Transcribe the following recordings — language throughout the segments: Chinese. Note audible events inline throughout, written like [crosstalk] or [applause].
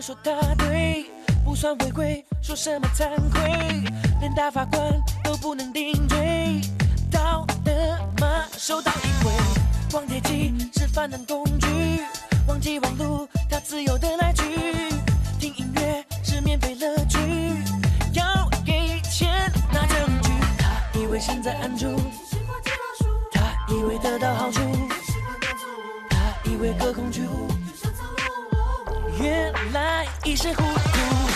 说他对，不算违规，说什么惭愧，连大法官都不能顶罪。道德码收到一回，光碟机是犯难工具，忘记网路它自由的来去，听音乐是免费乐趣，要给钱拿证据，他以为现在按住，他以为得到好处，他以为隔空取物，原来一身糊涂。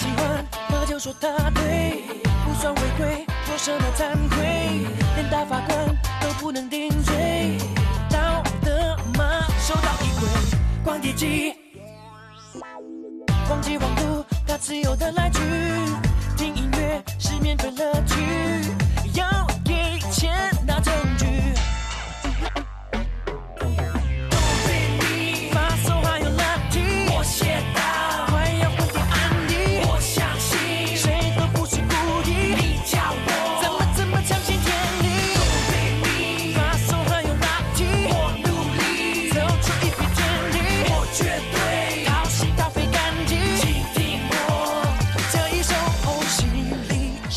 喜欢，他就说他对，不算违规，说什么惭愧，连大法官都不能顶罪。道德吗收到一回，光碟机，忘记网路，他自由的来去，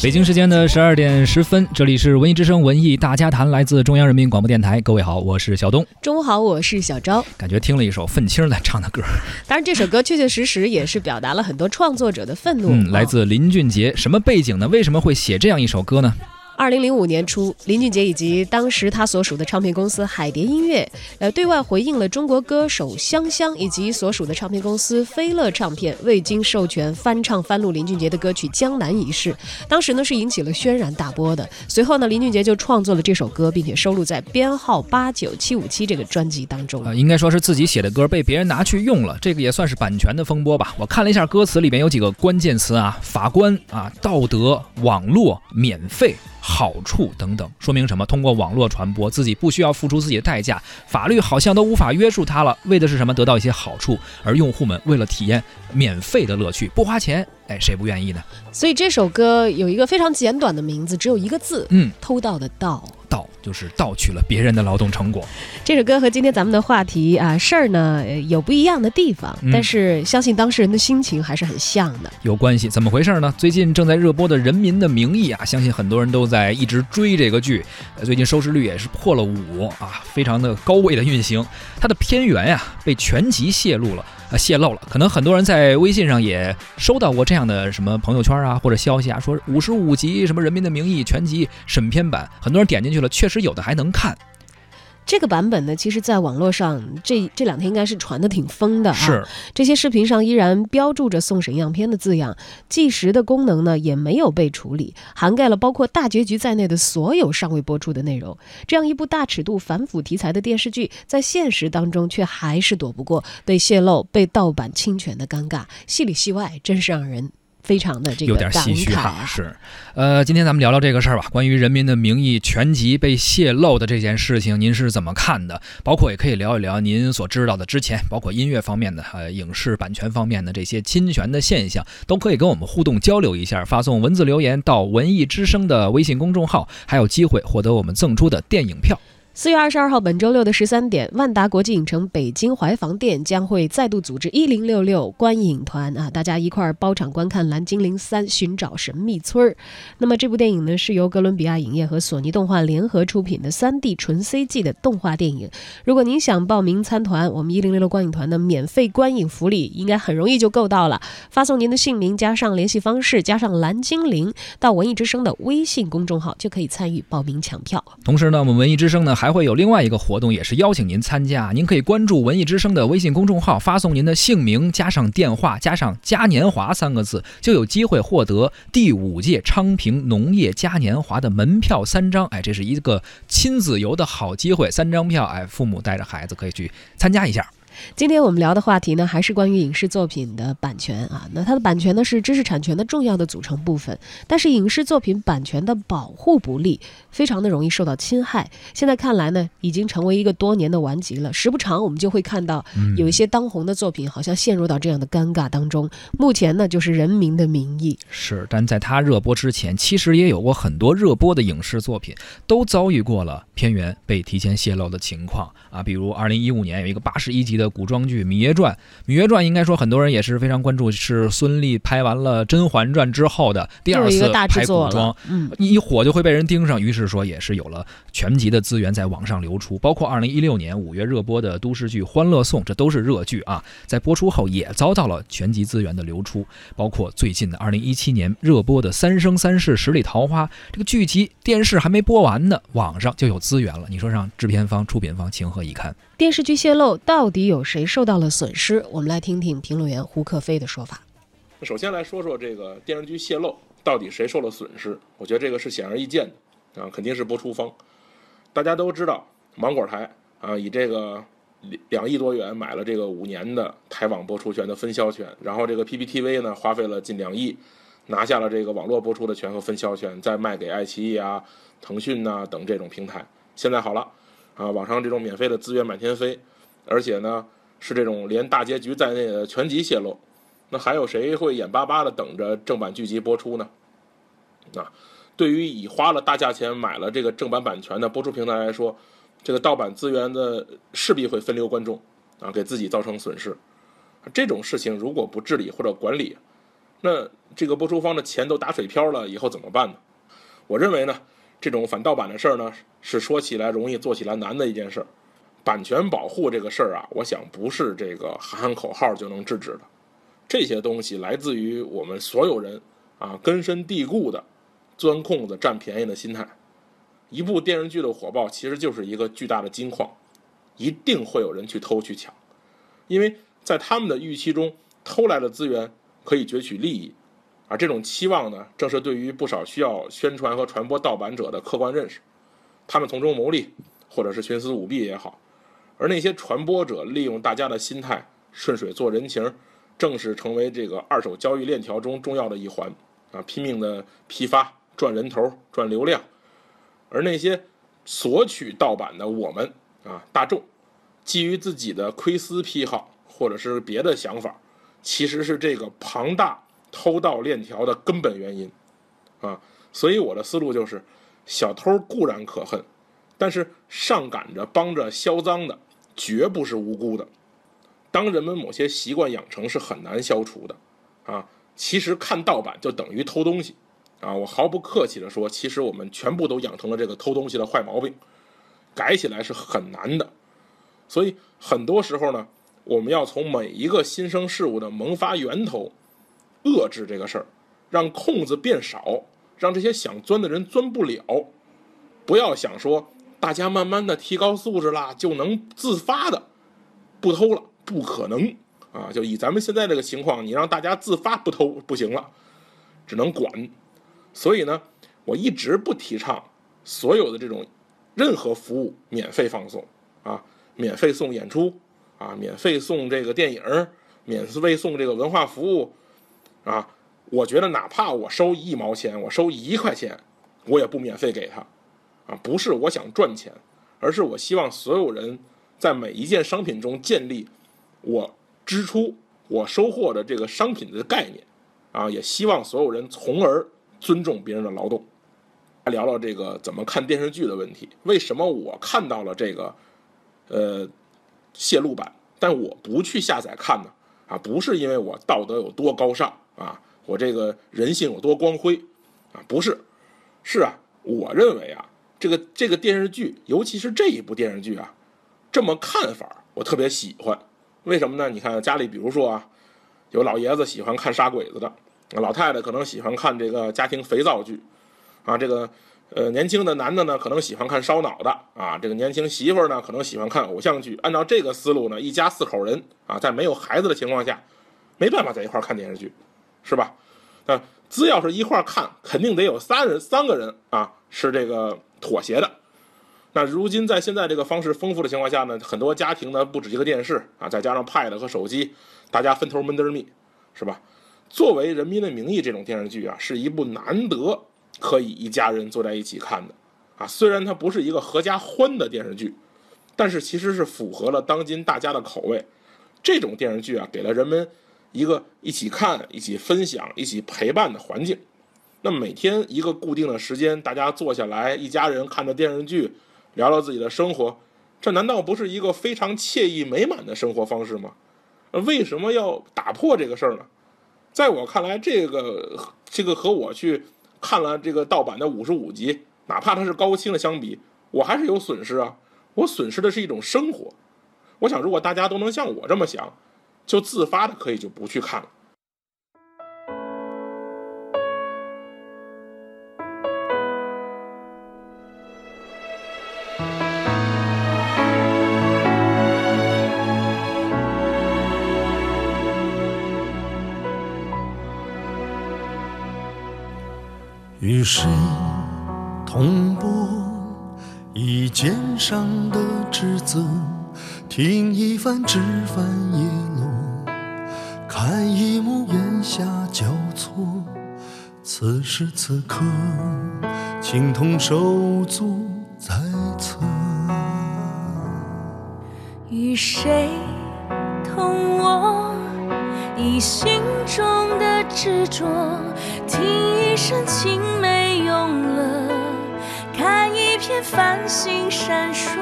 北京时间的十二点十分，这里是文艺之声文艺大家谈，来自中央人民广播电台。各位好，我是小东。中午好，我是小昭。感觉听了一首愤青来唱的歌，当然，这首歌确确实实也是表达了很多创作者的愤怒。嗯，来哦自林俊杰。什么背景呢？为什么会写这样一首歌呢？二零零五年初，林俊杰以及当时他所属的唱片公司海蝶音乐，呃，对外回应了中国歌手香香以及所属的唱片公司飞乐唱片未经授权翻唱翻录林俊杰的歌曲《江南》一事。当时呢是引起了轩然大波的。随后呢，林俊杰就创作了这首歌，并且收录在编号八九七五七这个专辑当中。呃，应该说是自己写的歌被别人拿去用了，这个也算是版权的风波吧。我看了一下歌词里面有几个关键词啊，法官啊，道德、网络、免费。好处等等，说明什么？通过网络传播，自己不需要付出自己的代价，法律好像都无法约束他了。为的是什么？得到一些好处，而用户们为了体验免费的乐趣，不花钱，哎，谁不愿意呢？所以这首歌有一个非常简短的名字，只有一个字，嗯，偷盗的盗。盗就是盗取了别人的劳动成果。这首歌和今天咱们的话题啊事儿呢呃有不一样的地方，嗯但是相信当事人的心情还是很像的。有关系，怎么回事呢？最近正在热播的《人民的名义》啊，相信很多人都在一直追这个剧，呃最近收视率也是破了五啊，非常的高位的运行。它的片源呀、被全集泄露了，泄露了。可能很多人在微信上也收到过这样的什么朋友圈啊或者消息啊，说五十五集什么《人民的名义》全集审片版，很多人点进去了，确实有的还能看。这个版本呢，其实在网络上这这两天应该是传的挺疯的啊。是，这些视频上依然标注着送审样片的字样，计时的功能呢也没有被处理，涵盖了包括大结局在内的所有尚未播出的内容。这样一部大尺度反腐题材的电视剧，在现实当中却还是躲不过被泄露、被盗版侵权的尴尬，戏里戏外，真是让人。非常的这个有点感唏嘘哈！是，呃，今天咱们聊聊这个事儿吧，关于《人民的名义》全集被泄露的这件事情，您是怎么看的？包括也可以聊一聊您所知道的之前，包括音乐方面的、呃影视版权方面的这些侵权的现象，都可以跟我们互动交流一下，发送文字留言到文艺之声的微信公众号，还有机会获得我们赠出的电影票。四月二十二号，本周六的十三点，万达国际影城北京怀房店将会再度组织一零六六观影团啊，大家一块儿包场观看《蓝精灵三：寻找神秘村》儿。那么这部电影呢，是由哥伦比亚影业和索尼动画联合出品的三 D 纯 CG 的动画电影。如果您想报名参团，我们一零六六观影团的免费观影福利应该很容易就够到了，发送您的姓名加上联系方式加上蓝精灵到文艺之声的微信公众号，就可以参与报名抢票。同时呢，我们文艺之声呢还会有另外一个活动，也是邀请您参加。您可以关注文艺之声的微信公众号，发送您的姓名加上电话加上嘉年华三个字，就有机会获得第五届昌平农业嘉年华的门票三张。哎，这是一个亲子游的好机会，三张票，哎，父母带着孩子可以去参加一下。今天我们聊的话题呢，还是关于影视作品的版权啊。那它的版权呢，是知识产权的重要的组成部分。但是影视作品版权的保护不力，非常的容易受到侵害。现在看来呢，已经成为一个多年的顽疾了。时不常我们就会看到有一些当红的作品，好像陷入到这样的尴尬当中。目前呢，就是《人民的名义》是，但在它热播之前，其实也有过很多热播的影视作品都遭遇过了片源被提前泄露的情况啊。比如二零一五年有一个八十一集的。的古装剧《芈月传》，《芈月传》应该说很多人也是非常关注，是孙俪拍完了《甄嬛传》之后的第二次拍古装，嗯，一火就会被人盯上，于是说也是有了全集的资源在网上流出，包括二零一六年五月热播的都市剧《欢乐颂》，这都是热剧啊，在播出后也遭到了全集资源的流出，包括最近的二零一七年热播的《三生三世十里桃花》，这个剧集电视还没播完呢，网上就有资源了，你说让制片方、出品方情何以堪？电视剧泄露到底有有谁受到了损失？我们来听听评论员胡克飞的说法。首先来说说这个电视剧泄露到底谁受了损失？我觉得这个是显而易见的啊，肯定是播出方。大家都知道，芒果台啊以这个两亿多元买了这个五年的台网播出权的分销权，然后这个 PPTV 呢花费了近两亿拿下了这个网络播出的权和分销权，再卖给爱奇艺啊、腾讯呐等这种平台。现在好了。啊，网上这种免费的资源满天飞，而且呢是这种连大结局在内的全集泄露，那还有谁会眼巴巴的等着正版剧集播出呢？啊，对于已花了大价钱买了这个正版版权的播出平台来说，这个盗版资源的势必会分流观众，啊，给自己造成损失。这种事情如果不治理或者管理，那这个播出方的钱都打水漂了，以后怎么办呢？我认为呢。这种反盗版的事儿呢，是说起来容易做起来难的一件事儿。版权保护这个事儿啊，我想不是这个喊喊口号就能制止的。这些东西来自于我们所有人啊根深蒂固的钻空子占便宜的心态。一部电视剧的火爆其实就是一个巨大的金矿，一定会有人去偷去抢，因为在他们的预期中，偷来的资源可以攫取利益。而这种期望呢，正是对于不少需要宣传和传播盗版者的客观认识，他们从中牟利，或者是徇私舞弊也好。而那些传播者利用大家的心态顺水做人情，正是成为这个二手交易链条中重要的一环啊，拼命的批发赚人头赚流量。而那些索取盗版的我们啊大众，基于自己的窥私癖好或者是别的想法，其实是这个庞大。偷盗链条的根本原因，啊，所以我的思路就是，小偷固然可恨，但是上赶着帮着销赃的绝不是无辜的。当人们某些习惯养成是很难消除的，啊，其实看盗版就等于偷东西，啊，我毫不客气地说，其实我们全部都养成了这个偷东西的坏毛病，改起来是很难的。所以很多时候呢，我们要从每一个新生事物的萌发源头。遏制这个事儿，让空子变少，让这些想钻的人钻不了。不要想说大家慢慢的提高素质啦，就能自发的不偷了，不可能啊！就以咱们现在这个情况，你让大家自发不偷不行了，只能管。所以呢，我一直不提倡所有的这种任何服务免费放送啊，免费送演出啊，免费送这个电影，免费送这个文化服务。啊，我觉得哪怕我收一毛钱，我收一块钱，我也不免费给他，啊，不是我想赚钱，而是我希望所有人在每一件商品中建立我支出、我收获的这个商品的概念，啊，也希望所有人从而尊重别人的劳动。来聊聊这个怎么看电视剧的问题。为什么我看到了这个呃泄露版，但我不去下载看呢？啊，不是因为我道德有多高尚。啊，我这个人性有多光辉啊？不是，是啊，我认为啊，这个这个电视剧，尤其是这一部电视剧啊，这么看法，我特别喜欢。为什么呢？你看家里，比如说啊，有老爷子喜欢看杀鬼子的，老太太可能喜欢看这个家庭肥皂剧，啊，这个呃，年轻的男的呢，可能喜欢看烧脑的啊，这个年轻媳妇儿呢，可能喜欢看偶像剧。按照这个思路呢，一家四口人啊，在没有孩子的情况下，没办法在一块儿看电视剧，是吧？那只要是一块儿看，肯定得有三人三个人啊，是这个妥协的。那如今在现在这个方式丰富的情况下呢，很多家庭呢不止一个电视啊，再加上 Pad 和手机，大家分头闷得密，是吧？作为《人民的名义》这种电视剧啊，是一部难得。可以一家人坐在一起看的，啊，虽然它不是一个合家欢的电视剧，但是其实是符合了当今大家的口味。这种电视剧啊，给了人们一个一起看、一起分享、一起陪伴的环境。那每天一个固定的时间，大家坐下来，一家人看着电视剧，聊聊自己的生活，这难道不是一个非常惬意美满的生活方式吗？为什么要打破这个事儿呢？在我看来，这个这个和我去。看了这个盗版的五十五集，哪怕它是高清的，相比我还是有损失啊！我损失的是一种生活。我想，如果大家都能像我这么想，就自发的可以就不去看了。与谁同播一肩上的职责？听一番枝繁叶落，看一幕烟霞交错。此时此刻，情同手足在侧。与谁同我你心中的执着？听。一声青梅用了，看一片繁星闪烁。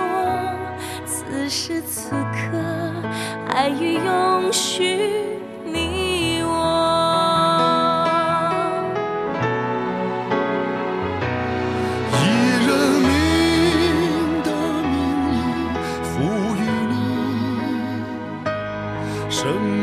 此时此刻，爱与永续。心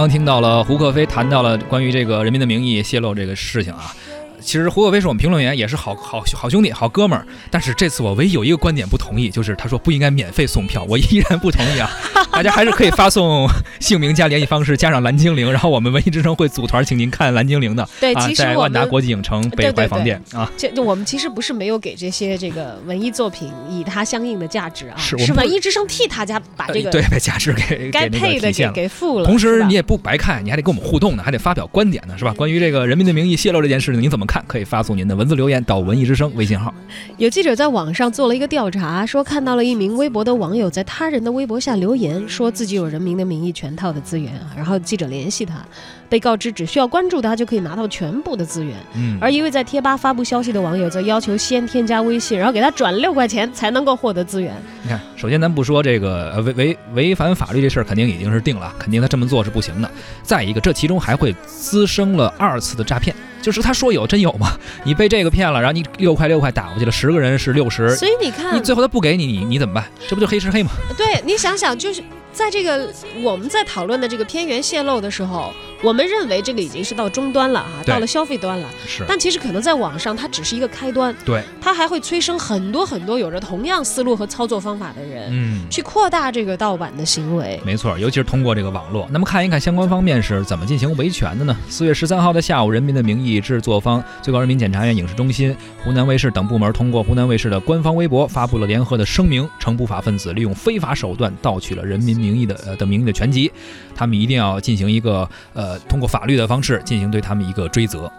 刚听到了胡克飞谈到了关于这个《人民的名义》泄露这个事情啊。其实胡可飞是我们评论员，也是好好好兄弟、好哥们儿。但是这次我唯一有一个观点不同意，就是他说不应该免费送票，我依然不同意啊！[laughs] 大家还是可以发送姓名加联系方式，加上蓝精灵，然后我们文艺之声会组团请您看蓝精灵的。对，啊，在万达国际影城北怀房店啊。这我们其实不是没有给这些这个文艺作品以它相应的价值啊，是是文艺之声替大家把这个对把价值给 [laughs] 该配的给给付了。同时你也不白看，你还得跟我们互动呢，还得发表观点呢，是吧？关于这个《人民的名义》泄露这件事，情，你怎么看？可以发送您的。文字留言到文艺之声微信号。有记者在网上做了一个调查，说看到了一名微博的网友在他人的微博下留言，说自己有人民的名义全套的资源啊。然后记者联系他，被告知只需要关注他就可以拿到全部的资源。嗯。而一位在贴吧发布消息的网友则要求先添加微信，然后给他转六块钱才能够获得资源。你看，首先咱不说这个违违违反法律这事儿，肯定已经是定了，肯定他这么做是不行的。再一个，这其中还会滋生了二次的诈骗。就是他说有真有吗？[laughs] 你被这个骗了，然后你六块六块打过去了，十个人是六十，所以你看，你最后他不给你，你你怎么办？这不就黑吃黑吗？对，你想想，就是在这个我们在讨论的这个偏源泄露的时候，我们认为这个已经是到终端了啊，到了消费端了。是，但其实可能在网上，它只是一个开端，对，它还会催生很多很多有着同样思路和操作方法的人，嗯。去扩大这个盗版的行为。没错，尤其是通过这个网络。那么看一看相关方面是怎么进行维权的呢？四月十三号的下午，《人民的名义》制作方、最高人民检察院影视中心、湖南卫视等部门通过湖南卫视的官方微博发布了联合的声明，称不法分子利用非法手段盗取了《人民名义的》呃的名义的全集，他们一定要进行一个呃通过法律的方式进行对他们一个追责。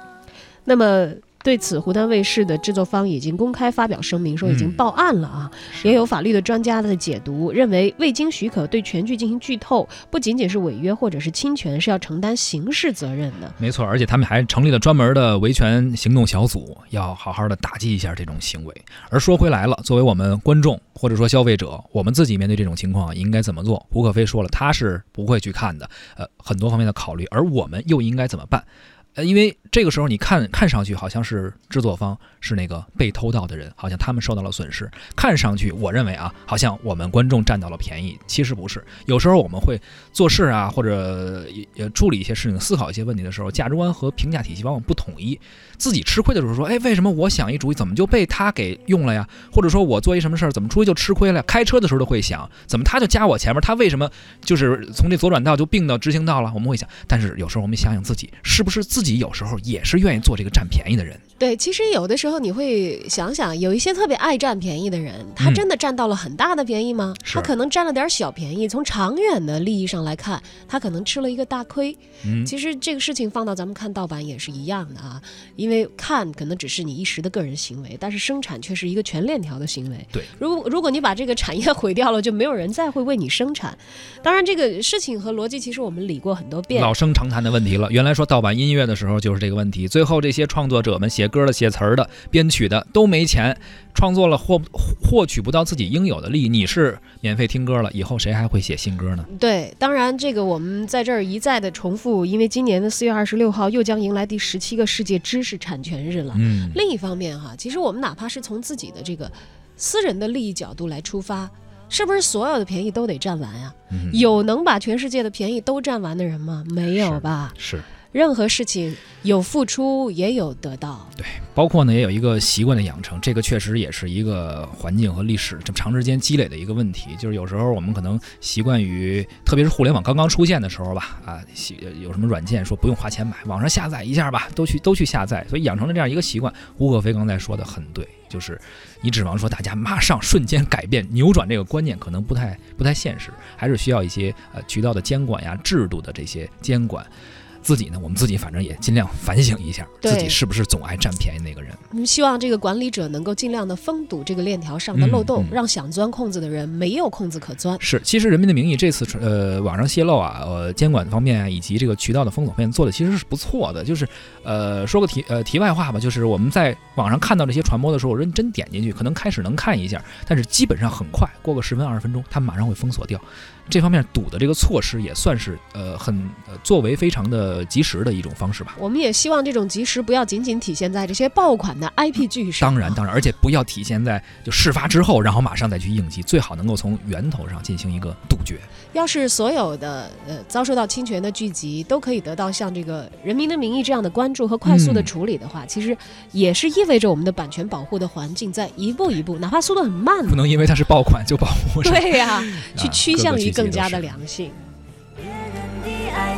那么对此，湖南卫视的制作方已经公开发表声明，说已经嗯报案了啊。也有法律的专家的解读，认为未经许可对全剧进行剧透，不仅仅是违约或者是侵权，是要承担刑事责任的。没错，而且他们还成立了专门的维权行动小组，要好好的打击一下这种行为。而说回来了，作为我们观众或者说消费者，我们自己面对这种情况应该怎么做？胡可飞说了，他是不会去看的，呃，很多方面的考虑，而我们又应该怎么办？呃，因为这个时候你看看上去好像是制作方是那个被偷盗的人，好像他们受到了损失。看上去，我认为啊，好像我们观众占到了便宜，其实不是。有时候我们会做事啊，或者也处理一些事情、思考一些问题的时候，价值观和评价体系往往不统一。自己吃亏的时候说，哎，为什么我想一主意，怎么就被他给用了呀？或者说我做一什么事儿，怎么出去就吃亏了？开车的时候都会想，怎么他就加我前面，他为什么就是从这左转道就并到直行道了？我们会想，但是有时候我们想想自己，是不是自己有时候也是愿意做这个占便宜的人？对，其实有的时候你会想想，有一些特别爱占便宜的人，他嗯真的占到了很大的便宜吗？是他可能占了点小便宜，从长远的利益上来看，他可能吃了一个大亏。嗯，其实这个事情放到咱们看盗版也是一样的啊，因为看可能只是你一时的个人行为，但是生产却是一个全链条的行为。对，如果如果你把这个产业毁掉了，就没有人再会为你生产。当然，这个事情和逻辑其实我们理过很多遍。老生常谈的问题了。原来说盗版音乐的时候就是这个问题，最后这些创作者们写歌的、写词儿的、编曲的都没钱，创作了获获取不到自己应有的利益。你是免费听歌了，以后谁还会写新歌呢？对，当然这个我们在这儿一再的重复，因为今年的四月二十六号又将迎来第十七个世界知识产权日了。嗯，另一方面哈、其实我们哪怕是从自己的这个私人的利益角度来出发，是不是所有的便宜都得占完呀？嗯有能把全世界的便宜都占完的人吗？没有是吧？是。任何事情有付出也有得到。对包括呢，也有一个习惯的养成，这个确实也是一个环境和历史这么长时间积累的一个问题。就是有时候我们可能习惯于，特别是互联网刚刚出现的时候吧，啊，习有什么软件说不用花钱买，网上下载一下吧，都去都去下载，所以养成了这样一个习惯。胡可飞刚才说的很对，就是你指望说大家马上瞬间改变扭转这个观念，可能不太不太现实，还是需要一些呃渠道的监管呀、制度的这些监管。自己呢，我们自己反正也尽量反省一下，自己是不是总爱占便宜那个人。我们希望这个管理者能够尽量的封堵这个链条上的漏洞，嗯嗯让想钻空子的人没有空子可钻。是，其实《人民的名义》这次呃网上泄露啊，呃监管方面啊，以及这个渠道的封锁方面做的其实是不错的。就是呃说个题呃题外话吧，就是我们在网上看到这些传播的时候，认真点进去，可能开始能看一下，但是基本上很快过个十分二十分钟，它马上会封锁掉。这方面堵的这个措施也算是呃很呃作为非常的及时的一种方式吧。我们也希望这种及时不要仅仅体现在这些爆款的 IP 剧上。当然，当然，而且不要体现在就事发之后，然后马上再去应急，最好能够从源头上进行一个杜绝。要是所有的呃遭受到侵权的剧集都可以得到像这个《人民的名义》这样的关注和快速的嗯处理的话，其实也是意味着我们的版权保护的环境在一步一步，哪怕速度很慢不，能因为它是爆款就保护。对呀、[laughs] 去啊趋向于更加的良性。